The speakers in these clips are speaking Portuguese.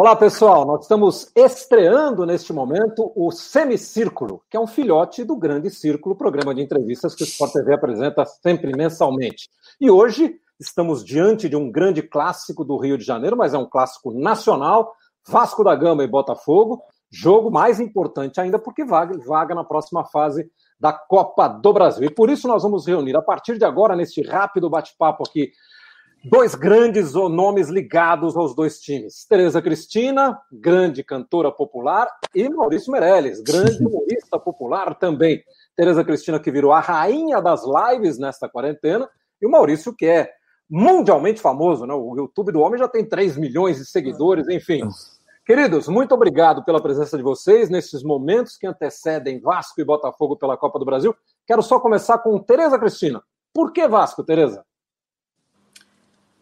Olá, pessoal. Nós estamos estreando neste momento o Semicírculo, que é um filhote do Grande Círculo, programa de entrevistas que o Sport TV apresenta sempre mensalmente. E hoje estamos diante de um grande clássico do Rio de Janeiro, mas é um clássico nacional, Vasco da Gama e Botafogo, jogo mais importante ainda porque vaga, vaga na próxima fase da Copa do Brasil. E por isso nós vamos reunir a partir de agora neste rápido bate-papo aqui dois grandes nomes ligados aos dois times. Tereza Cristina, grande cantora popular, e Maurício Meirelles, grande humorista popular também. Tereza Cristina que virou a rainha das lives nesta quarentena, e o Maurício que é mundialmente famoso, né? O YouTube do homem já tem 3 milhões de seguidores, enfim. Queridos, muito obrigado pela presença de vocês nesses momentos que antecedem Vasco e Botafogo pela Copa do Brasil. Quero só começar com Tereza Cristina. Por que Vasco, Tereza?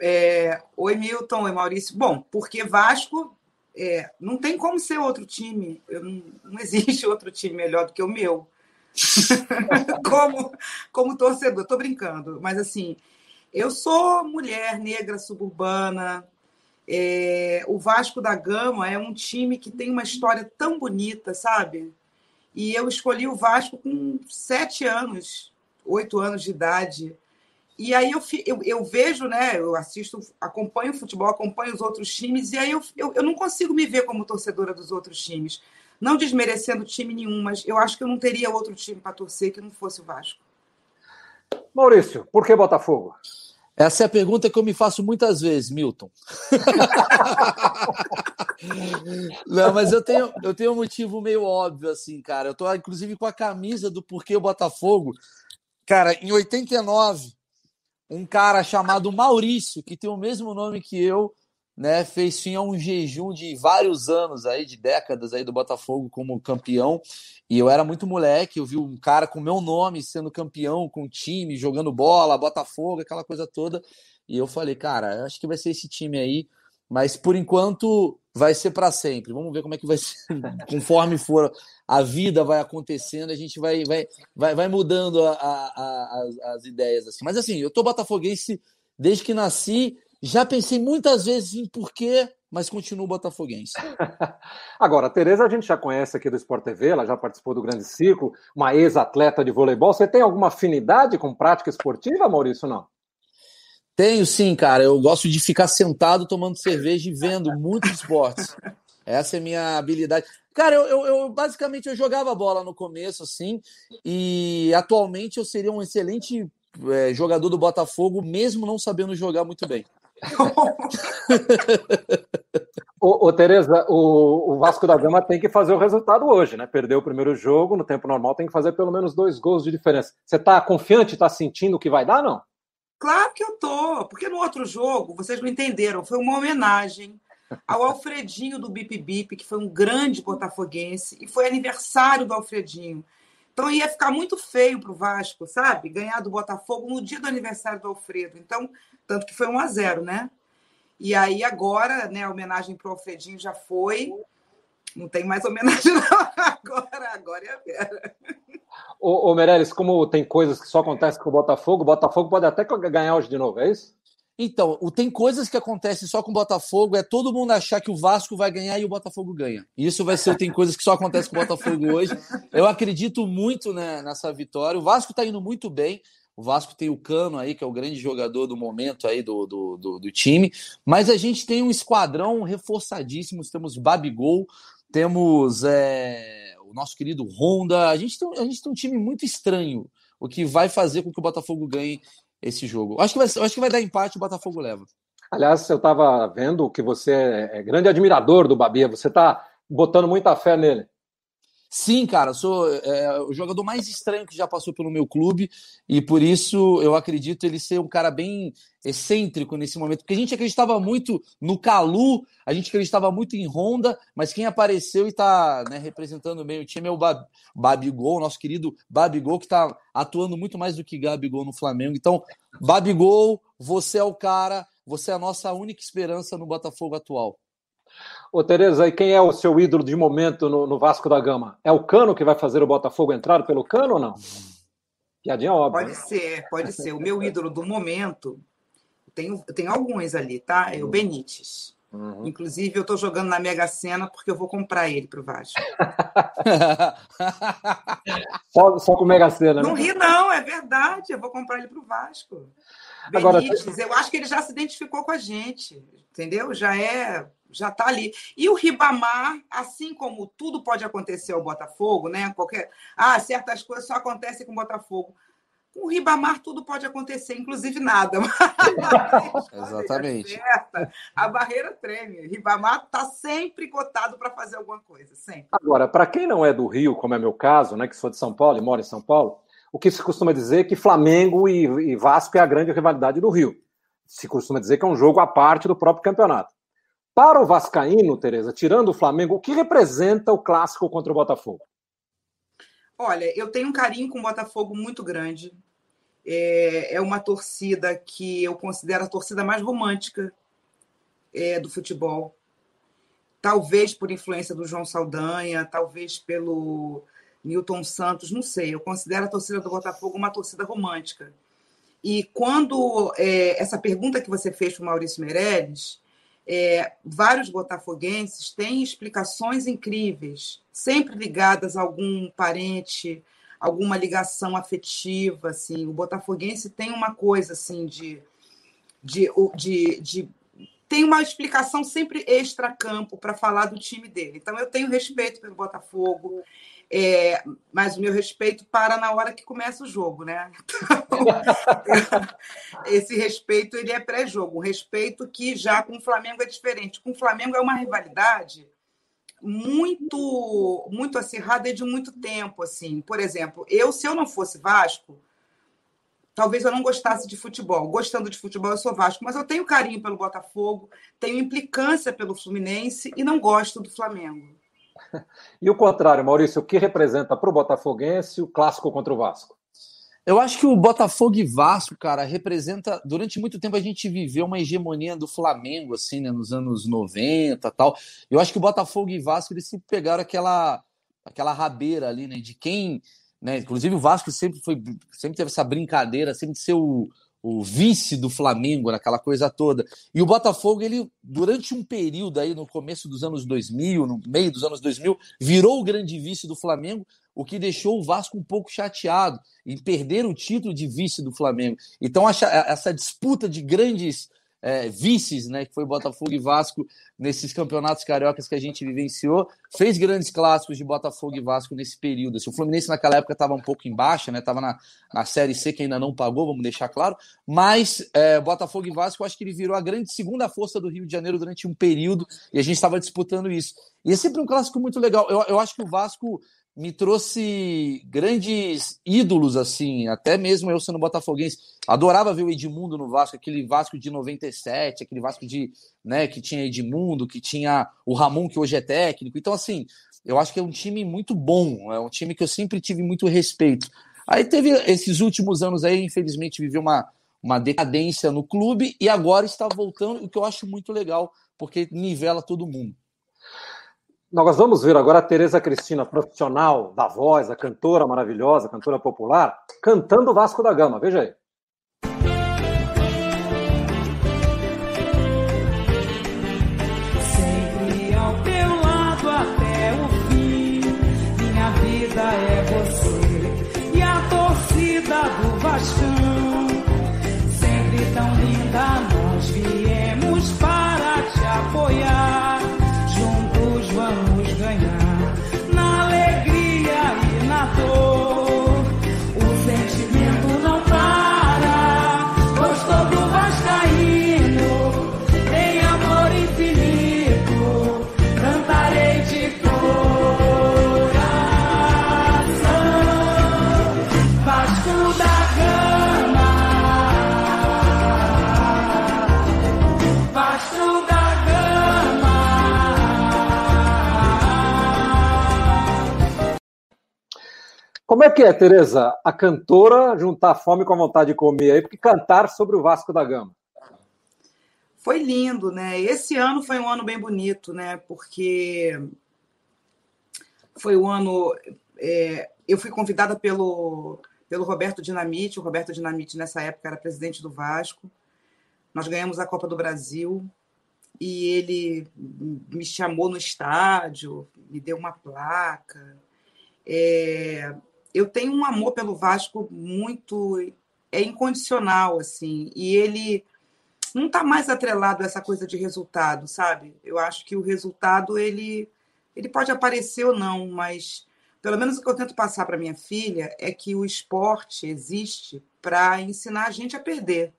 É, oi, Milton, oi, Maurício. Bom, porque Vasco é, não tem como ser outro time. Não, não, existe outro time melhor do que o meu. como, como torcedor, estou brincando, mas assim, eu sou mulher negra suburbana. É, o Vasco da Gama é um time que tem uma história tão bonita, sabe? E eu escolhi o Vasco com sete anos, oito anos de idade. E aí eu, eu, eu, vejo, né? Eu assisto, acompanho o futebol, acompanho os outros times, e aí eu, eu, eu não consigo me ver como torcedora dos outros times. Não desmerecendo time nenhum, mas eu acho que eu não teria outro time para torcer que não fosse o Vasco. Maurício, por que Botafogo? Essa é a pergunta que eu me faço muitas vezes, Milton. Não, mas eu tenho, eu tenho um motivo meio óbvio, assim, cara. Eu tô, inclusive, com a camisa do Porquê o Botafogo. Cara, em 89, um cara chamado Maurício, que tem o mesmo nome que eu, né, fez fim a um jejum de vários anos aí, de décadas aí do Botafogo como campeão. E eu era muito moleque, eu vi um cara com meu nome sendo campeão, com o time, jogando bola, Botafogo, aquela coisa toda. E eu falei, cara, acho que vai ser esse time aí, mas por enquanto vai ser para sempre. Vamos ver como é que vai ser, conforme for a vida vai acontecendo, a gente vai vai, vai, vai mudando a, a, a, as, as ideias assim. Mas assim, eu tô botafoguense desde que nasci, já pensei muitas vezes em porquê mas continua botafoguense. Agora, a Tereza a gente já conhece aqui do Sport TV, ela já participou do Grande Ciclo, uma ex-atleta de voleibol. Você tem alguma afinidade com prática esportiva, Maurício, não? Tenho sim, cara. Eu gosto de ficar sentado tomando cerveja e vendo muitos esportes. Essa é a minha habilidade. Cara, eu, eu, eu, basicamente eu jogava bola no começo, assim, e atualmente eu seria um excelente é, jogador do Botafogo, mesmo não sabendo jogar muito bem ô, ô Tereza, o, o, Vasco da Gama tem que fazer o resultado hoje, né? Perdeu o primeiro jogo, no tempo normal tem que fazer pelo menos dois gols de diferença. Você tá confiante, tá sentindo que vai dar, não? Claro que eu tô, porque no outro jogo, vocês não entenderam, foi uma homenagem ao Alfredinho do Bip Bip, que foi um grande botafoguense, e foi aniversário do Alfredinho. Então ia ficar muito feio para o Vasco, sabe? Ganhar do Botafogo no dia do aniversário do Alfredo. Então, tanto que foi 1 a 0 né? E aí agora, né, a homenagem para o Alfredinho já foi. Não tem mais homenagem, não. Agora, agora é a Vera. Ô, ô Meirelles, como tem coisas que só acontecem com o Botafogo, o Botafogo pode até ganhar hoje de novo, é isso? Então, tem coisas que acontecem só com o Botafogo, é todo mundo achar que o Vasco vai ganhar e o Botafogo ganha. Isso vai ser, tem coisas que só acontecem com o Botafogo hoje. Eu acredito muito né, nessa vitória. O Vasco está indo muito bem. O Vasco tem o Cano aí, que é o grande jogador do momento aí do, do, do, do time. Mas a gente tem um esquadrão reforçadíssimo. Temos Babigol, temos é, o nosso querido Honda. A gente, tem, a gente tem um time muito estranho, o que vai fazer com que o Botafogo ganhe esse jogo. Acho que vai, acho que vai dar empate, o Botafogo leva. Aliás, eu estava vendo que você é, é grande admirador do Babia, você está botando muita fé nele. Sim, cara, sou é, o jogador mais estranho que já passou pelo meu clube e por isso eu acredito ele ser um cara bem excêntrico nesse momento, porque a gente acreditava muito no Calu, a gente acreditava muito em Honda, mas quem apareceu e está né, representando bem o time é o Bab Babigol, nosso querido Babigol, que está atuando muito mais do que Gabigol no Flamengo. Então, Babigol, você é o cara, você é a nossa única esperança no Botafogo atual. Ô, Tereza, e quem é o seu ídolo de momento no, no, Vasco da Gama? É o Cano que vai fazer o Botafogo entrar pelo Cano ou não? Piadinha óbvia. Pode né? ser, pode ser. O meu ídolo do momento, tenho, tenho alguns ali, tá? É o Benítez. Uhum. Inclusive, eu estou jogando na Mega Sena porque eu vou comprar ele para o Vasco. só, só com Mega Sena, né? Não ri, não, é verdade. Eu vou comprar ele para o Vasco. Agora, Benítez, eu acho que ele já se identificou com a gente, entendeu? Já é, já está ali. E o Ribamar, assim como tudo pode acontecer ao Botafogo, né? Qualquer, ah, certas coisas só acontecem com o Botafogo. Com o Ribamar tudo pode acontecer, inclusive nada. Exatamente. Certa, a barreira treme. Ribamar está sempre cotado para fazer alguma coisa, sempre. Agora, para quem não é do Rio, como é meu caso, né, que sou de São Paulo e moro em São Paulo, o que se costuma dizer é que Flamengo e, e Vasco é a grande rivalidade do Rio. Se costuma dizer que é um jogo à parte do próprio campeonato. Para o Vascaíno, Tereza, tirando o Flamengo, o que representa o clássico contra o Botafogo? Olha, eu tenho um carinho com o Botafogo muito grande é, é uma torcida que eu considero a torcida mais romântica é, do futebol. Talvez por influência do João Saldanha, talvez pelo Newton Santos, não sei. Eu considero a torcida do Botafogo uma torcida romântica. E quando é, essa pergunta que você fez para o Maurício Meirelles, é, vários botafoguenses têm explicações incríveis, sempre ligadas a algum parente, alguma ligação afetiva, assim. O botafoguense tem uma coisa assim de, de, de, de tem uma explicação sempre extra-campo para falar do time dele. Então, eu tenho respeito pelo Botafogo, é, mas o meu respeito para na hora que começa o jogo, né? Então, esse respeito ele é pré-jogo, um respeito que já com o Flamengo é diferente. Com o Flamengo é uma rivalidade muito muito acirrada de muito tempo assim. Por exemplo, eu se eu não fosse Vasco, talvez eu não gostasse de futebol. Gostando de futebol, eu sou Vasco, mas eu tenho carinho pelo Botafogo, tenho implicância pelo Fluminense e não gosto do Flamengo. E o contrário, Maurício, o que representa para o Botafoguense o clássico contra o Vasco? Eu acho que o Botafogo e Vasco, cara, representa. Durante muito tempo a gente viveu uma hegemonia do Flamengo, assim, né, nos anos 90 tal. Eu acho que o Botafogo e Vasco eles sempre pegaram aquela, aquela rabeira ali, né, de quem. Né, inclusive o Vasco sempre foi sempre teve essa brincadeira, sempre de ser o, o vice do Flamengo, naquela coisa toda. E o Botafogo, ele, durante um período aí, no começo dos anos 2000, no meio dos anos 2000, virou o grande vice do Flamengo, o que deixou o Vasco um pouco chateado em perder o título de vice do Flamengo. Então, essa disputa de grandes é, vices, né, que foi Botafogo e Vasco nesses campeonatos cariocas que a gente vivenciou, fez grandes clássicos de Botafogo e Vasco nesse período. Assim, o Fluminense naquela época estava um pouco em baixa, né, estava na, na Série C que ainda não pagou, vamos deixar claro, mas é, Botafogo e Vasco, acho que ele virou a grande segunda força do Rio de Janeiro durante um período e a gente estava disputando isso. E é sempre um clássico muito legal. Eu, eu acho que o Vasco me trouxe grandes ídolos, assim, até mesmo eu sendo botafoguense. Adorava ver o Edmundo no Vasco, aquele Vasco de 97, aquele Vasco de, né, que tinha Edmundo, que tinha o Ramon, que hoje é técnico. Então, assim, eu acho que é um time muito bom, é um time que eu sempre tive muito respeito. Aí teve esses últimos anos aí, infelizmente, viveu uma, uma decadência no clube e agora está voltando, o que eu acho muito legal, porque nivela todo mundo. Nós vamos ver agora a Tereza Cristina, profissional da voz, a cantora maravilhosa, cantora popular, cantando Vasco da Gama. Veja aí. É que é, Tereza, a cantora juntar fome com a vontade de comer aí, porque cantar sobre o Vasco da Gama? Foi lindo, né? Esse ano foi um ano bem bonito, né? Porque foi um ano. É, eu fui convidada pelo, pelo Roberto Dinamite. O Roberto Dinamite, nessa época, era presidente do Vasco. Nós ganhamos a Copa do Brasil. e ele me chamou no estádio, me deu uma placa. É, eu tenho um amor pelo Vasco muito é incondicional assim, e ele não está mais atrelado a essa coisa de resultado, sabe? Eu acho que o resultado ele ele pode aparecer ou não, mas pelo menos o que eu tento passar para minha filha é que o esporte existe para ensinar a gente a perder.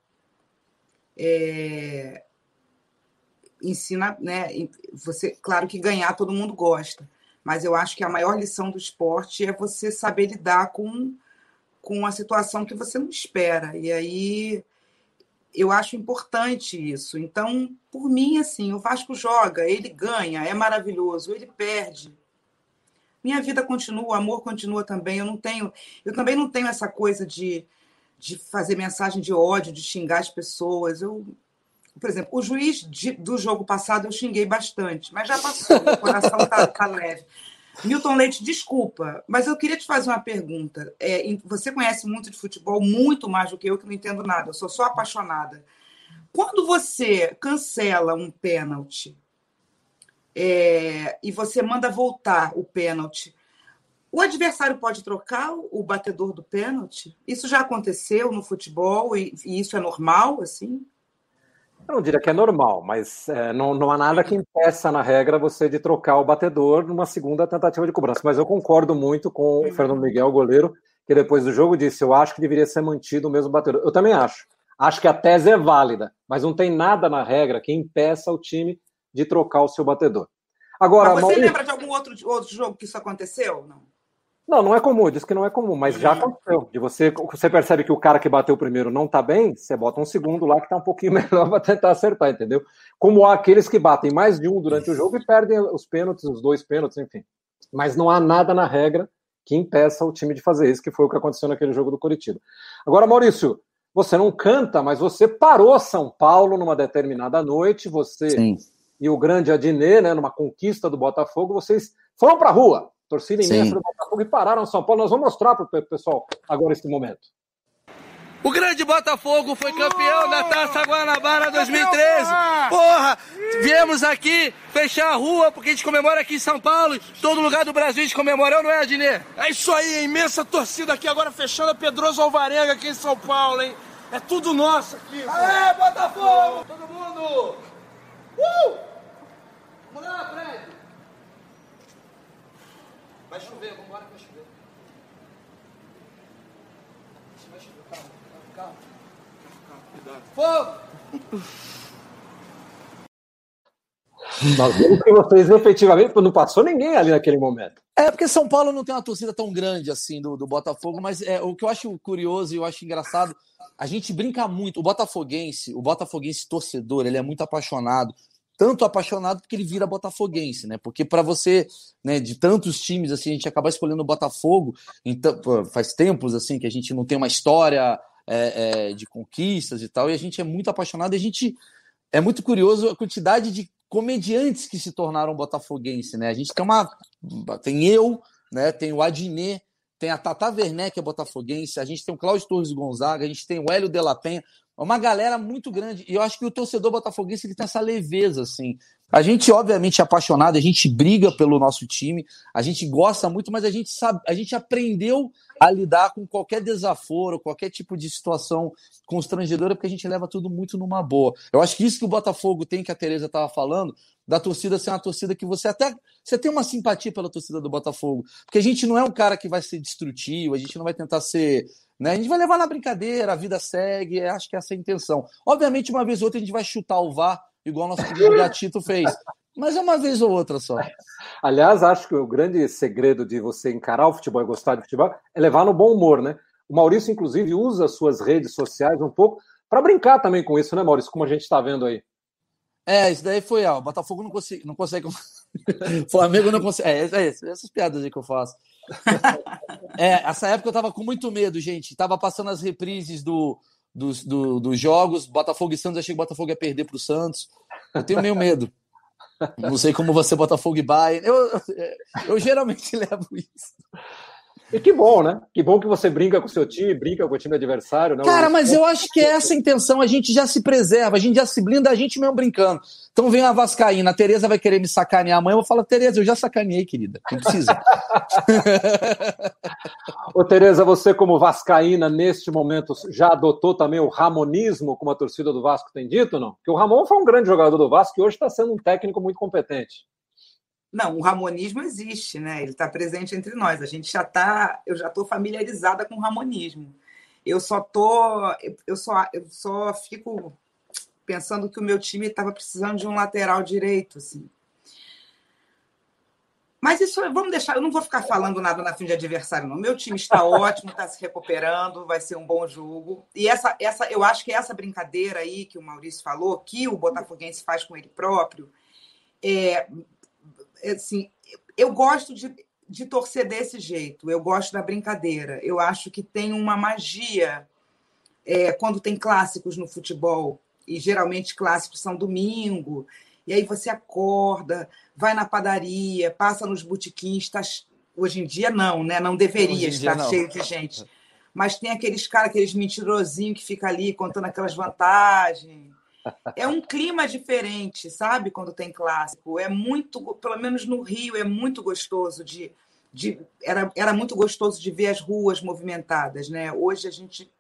É, ensina, né? Você, claro que ganhar todo mundo gosta, mas eu acho que a maior lição do esporte é você saber lidar com com a situação que você não espera. E aí eu acho importante isso. Então, por mim, assim, o Vasco joga, ele ganha, é maravilhoso, ele perde. Minha vida continua, o amor continua também. Eu não tenho, eu também não tenho essa coisa de, de fazer mensagem de ódio, de xingar as pessoas. Eu, por exemplo, o juiz de, do jogo passado eu xinguei bastante, mas já passou, meu coração está tá leve. Milton Leite, desculpa, mas eu queria te fazer uma pergunta. É, você conhece muito de futebol, muito mais do que eu, que não entendo nada, eu sou só apaixonada. Quando você cancela um pênalti é, e você manda voltar o pênalti, o adversário pode trocar o batedor do pênalti? Isso já aconteceu no futebol e, e isso é normal, assim? Eu não diria que é normal, mas é, não, não há nada que impeça na regra você de trocar o batedor numa segunda tentativa de cobrança. Mas eu concordo muito com o uhum. Fernando Miguel, goleiro, que depois do jogo disse: Eu acho que deveria ser mantido o mesmo batedor. Eu também acho. Acho que a tese é válida, mas não tem nada na regra que impeça o time de trocar o seu batedor. Agora, mas você Maurício... lembra de algum outro, outro jogo que isso aconteceu? Não. Não, não é comum, diz que não é comum, mas já uhum. aconteceu. De você, você percebe que o cara que bateu primeiro não tá bem, você bota um segundo lá que tá um pouquinho melhor para tentar acertar, entendeu? Como há aqueles que batem mais de um durante o jogo e perdem os pênaltis, os dois pênaltis, enfim. Mas não há nada na regra que impeça o time de fazer isso, que foi o que aconteceu naquele jogo do Curitiba. Agora, Maurício, você não canta, mas você parou São Paulo numa determinada noite, você Sim. e o grande Adnet, né, numa conquista do Botafogo, vocês foram para a rua torcida imensa do Botafogo e pararam São Paulo. Nós vamos mostrar para o pessoal agora esse momento. O grande Botafogo foi campeão da Taça Guanabara 2013. Porra! Viemos aqui fechar a rua porque a gente comemora aqui em São Paulo. Todo lugar do Brasil a gente comemorou, não é, Adnê? É isso aí, a imensa torcida aqui agora fechando a Pedroso Alvarenga aqui em São Paulo, hein? É tudo nosso aqui. Aê, Botafogo! Todo mundo! Uh! Vamos lá, Fred! Vai chover, vamos embora que vai chover. Vai chover, calma, calma. Calma, cuidado. Fogo! Nós vemos que vocês efetivamente não passou ninguém ali naquele momento. É porque São Paulo não tem uma torcida tão grande assim do, do Botafogo, mas é, o que eu acho curioso e eu acho engraçado, a gente brinca muito. O botafoguense, o botafoguense torcedor, ele é muito apaixonado tanto apaixonado porque ele vira botafoguense, né? Porque para você, né, de tantos times assim, a gente acaba escolhendo o Botafogo, então faz tempos assim que a gente não tem uma história é, é, de conquistas e tal, e a gente é muito apaixonado, e a gente é muito curioso a quantidade de comediantes que se tornaram botafoguense, né? A gente tem uma tem eu, né, tem o Adnet, tem a Tata Werneck, que é botafoguense, a gente tem o Cláudio Torres Gonzaga, a gente tem o Hélio de la Penha, uma galera muito grande. E eu acho que o torcedor botafoguense ele tem essa leveza, assim. A gente, obviamente, é apaixonado, a gente briga pelo nosso time, a gente gosta muito, mas a gente sabe, a gente aprendeu a lidar com qualquer desaforo, qualquer tipo de situação constrangedora, porque a gente leva tudo muito numa boa. Eu acho que isso que o Botafogo tem, que a Tereza estava falando, da torcida ser uma torcida que você até você tem uma simpatia pela torcida do Botafogo, porque a gente não é um cara que vai ser destrutivo, a gente não vai tentar ser né? A gente vai levar na brincadeira, a vida segue, acho que essa é a intenção. Obviamente, uma vez ou outra, a gente vai chutar o VAR, igual nosso querido Gatito fez. Mas é uma vez ou outra só. Aliás, acho que o grande segredo de você encarar o futebol e gostar de futebol é levar no bom humor, né? O Maurício, inclusive, usa suas redes sociais um pouco para brincar também com isso, né, Maurício? Como a gente está vendo aí. É, isso daí foi, ó, o Botafogo não consegue, não consegue, Flamengo não consegue, é, é, essas piadas aí que eu faço. É, essa época eu tava com muito medo, gente. Tava passando as reprises do, dos, do, dos jogos, Botafogo e Santos, achei que o Botafogo ia perder pro Santos. Eu tenho meio medo. Não sei como você, Botafogo e Bayern. Eu, eu, eu geralmente levo isso. E que bom, né? Que bom que você brinca com o seu time, brinca com o time adversário. Né? Cara, mas eu acho que é essa a intenção. A gente já se preserva, a gente já se blinda, a gente mesmo brincando. Então vem a Vascaína, a Tereza vai querer me sacanear amanhã. Eu vou falar, Tereza, eu já sacaneei, querida. Não precisa. Ô, Tereza, você, como Vascaína, neste momento, já adotou também o ramonismo, como a torcida do Vasco tem dito, não? Porque o Ramon foi um grande jogador do Vasco e hoje está sendo um técnico muito competente. Não, o ramonismo existe, né? Ele está presente entre nós. A gente já está, eu já estou familiarizada com o ramonismo. Eu só tô, eu só, eu só fico pensando que o meu time estava precisando de um lateral direito, assim. Mas isso, vamos deixar, eu não vou ficar falando nada na fim de adversário, não. Meu time está ótimo, está se recuperando, vai ser um bom jogo. E essa, essa, eu acho que essa brincadeira aí que o Maurício falou, que o Botafoguense faz com ele próprio, é, assim, eu gosto de, de torcer desse jeito, eu gosto da brincadeira. Eu acho que tem uma magia é, quando tem clássicos no futebol, e geralmente clássicos são domingo, e aí você acorda, vai na padaria, passa nos botiquins, tá... hoje em dia não, né? Não deveria estar não. cheio de gente. Mas tem aqueles caras, aqueles mentirosinhos que fica ali contando aquelas vantagens é um clima diferente, sabe? Quando tem clássico. É muito, pelo menos no Rio, é muito gostoso de. de era, era muito gostoso de ver as ruas movimentadas, né? Hoje a gente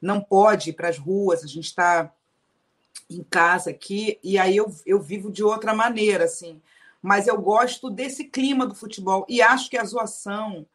não pode ir para as ruas, a gente está em casa aqui, e aí eu, eu vivo de outra maneira, assim. Mas eu gosto desse clima do futebol e acho que a zoação,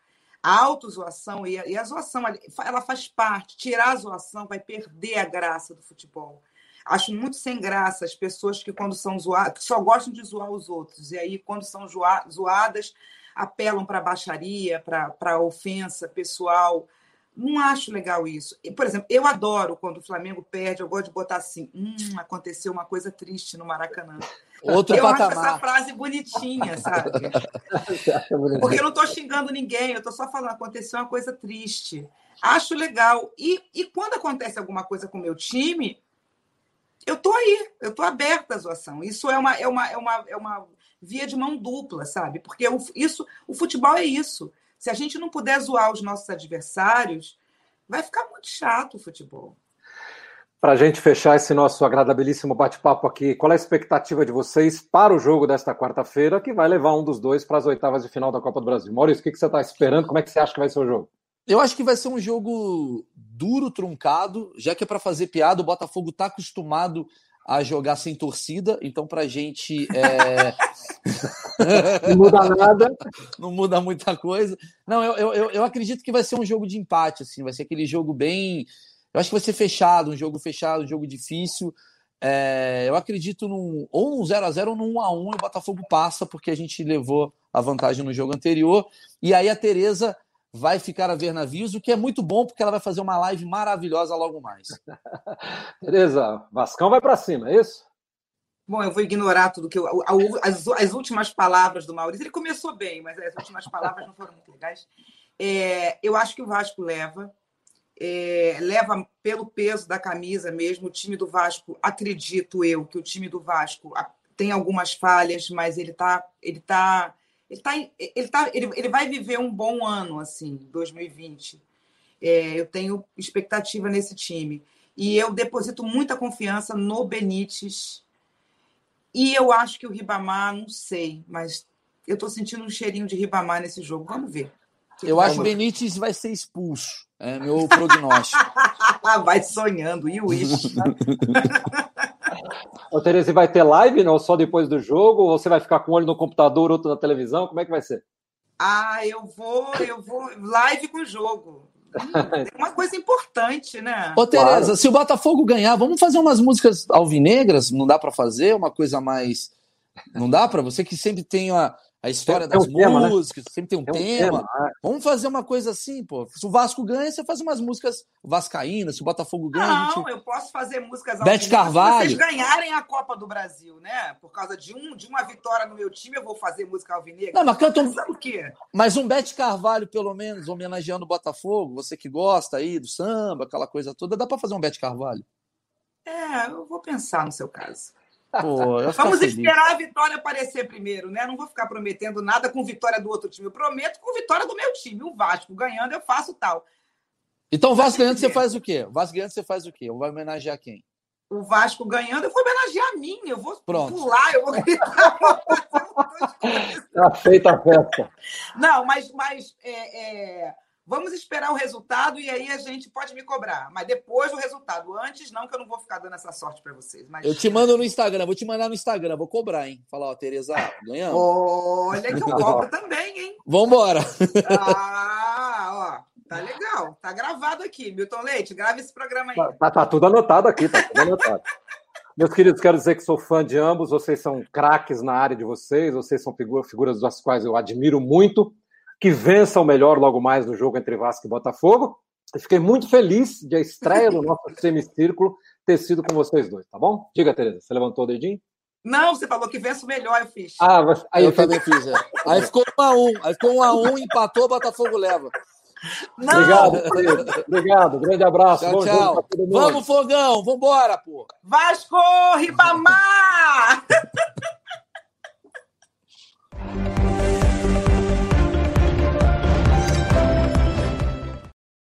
a autozoação e a, e a zoação, ela faz parte. Tirar a zoação vai perder a graça do futebol. Acho muito sem graça as pessoas que, quando são zoadas, só gostam de zoar os outros. E aí, quando são zoadas, apelam para baixaria, para ofensa pessoal. Não acho legal isso. E, por exemplo, eu adoro quando o Flamengo perde, eu gosto de botar assim: hum, aconteceu uma coisa triste no Maracanã. Outro eu patamar. acho essa frase bonitinha, sabe? Porque eu não estou xingando ninguém, eu estou só falando, aconteceu uma coisa triste. Acho legal. E, e quando acontece alguma coisa com o meu time, eu estou aí, eu estou aberta à zoação. Isso é uma, é, uma, é, uma, é uma via de mão dupla, sabe? Porque o, isso, o futebol é isso. Se a gente não puder zoar os nossos adversários, vai ficar muito chato o futebol. Para a gente fechar esse nosso agradabilíssimo bate-papo aqui, qual é a expectativa de vocês para o jogo desta quarta-feira, que vai levar um dos dois para as oitavas de final da Copa do Brasil? Maurício, o que você está esperando? Como é que você acha que vai ser o jogo? Eu acho que vai ser um jogo duro, truncado, já que é para fazer piada. O Botafogo está acostumado a jogar sem torcida, então para a gente é... não muda nada, não muda muita coisa. Não, eu, eu, eu acredito que vai ser um jogo de empate, assim, vai ser aquele jogo bem, eu acho que vai ser fechado, um jogo fechado, um jogo difícil. É... eu acredito num ou num 0 a 0 ou num 1 a 1 e o Botafogo passa porque a gente levou a vantagem no jogo anterior. E aí a Tereza vai ficar a ver navios, o que é muito bom, porque ela vai fazer uma live maravilhosa logo mais. Beleza, Vascão vai para cima, é isso? Bom, eu vou ignorar tudo que eu. As, as, últimas palavras do Maurício. Ele começou bem, mas as últimas palavras não foram muito legais. É, eu acho que o Vasco leva. É, leva pelo peso da camisa mesmo. O time do Vasco, acredito eu, que o time do Vasco tem algumas falhas, mas ele está ele tá ele, tá, ele, tá, ele, ele vai viver um bom ano, assim, 2020. É, eu tenho expectativa nesse time. E eu deposito muita confiança no Benítez. E eu acho que o Ribamar, não sei, mas eu estou sentindo um cheirinho de Ribamar nesse jogo. Vamos ver. Eu acho que o Benítez vai ser expulso. É meu prognóstico. vai sonhando. E o. Ô, Tereza, vai ter live não só depois do jogo? Ou você vai ficar com um olho no computador, outro na televisão? Como é que vai ser? Ah, eu vou, eu vou live com o jogo. É uma coisa importante, né? Ô, Tereza, claro. se o Botafogo ganhar, vamos fazer umas músicas alvinegras? Não dá para fazer? Uma coisa mais. Não dá para você que sempre tem a, a história tem, das tem um músicas, tema, né? sempre tem um, tem um tema. tema. É. Vamos fazer uma coisa assim, pô. Se o Vasco ganha, você faz umas músicas vascaínas, se o Botafogo ganha. Não, gente... eu posso fazer músicas Bete Carvalho. Se vocês ganharem a Copa do Brasil, né? Por causa de, um, de uma vitória no meu time, eu vou fazer música alvinegra. Não, mas canta um. O quê? Mas um Bete Carvalho, pelo menos, homenageando o Botafogo, você que gosta aí do samba, aquela coisa toda, dá para fazer um Bete Carvalho. É, eu vou pensar no seu caso. Pô, eu Vamos feliz. esperar a vitória aparecer primeiro, né? Não vou ficar prometendo nada com vitória do outro time. Eu prometo com vitória do meu time. O Vasco ganhando, eu faço tal. Então, Vasco ganhando, você faz o quê? Vasco ganhando, você faz o quê? Vai homenagear quem? O Vasco ganhando, eu vou homenagear a mim. Eu vou Pronto. pular, eu vou gritar. Tá feita a festa. Não, mas, mas é, é, vamos esperar o resultado e aí a gente pode me cobrar. Mas depois do resultado. Antes, não, que eu não vou ficar dando essa sorte para vocês. Mas... Eu te mando no Instagram, vou te mandar no Instagram, vou cobrar, hein? Falar, ó, Tereza, ganhamos. Olha que eu cobro também, hein? Vambora. Ah, ó. Tá legal. Tá gravado aqui. Milton Leite, grava esse programa aí. Tá, tá- tá tudo anotado aqui, tá tudo anotado. Meus queridos, quero dizer que sou fã de ambos, vocês são craques na área de vocês, vocês são figu- figuras das quais eu admiro muito, que vença o melhor logo mais no jogo entre Vasco e Botafogo. E fiquei muito feliz de a estreia do nosso semicírculo ter sido com vocês dois, tá bom? Diga, Tereza, você levantou o dedinho? Não, você falou que vença o melhor, eu fiz. Ah, mas... aí eu, também fiz, é. Aí ficou 1 a 1 aí ficou 1 a 1 empatou, Botafogo leva. Não. Obrigado. Obrigado. Grande abraço. Tchau, tchau. Vamos, Fogão. Vambora, pô. Vasco, Ribamar!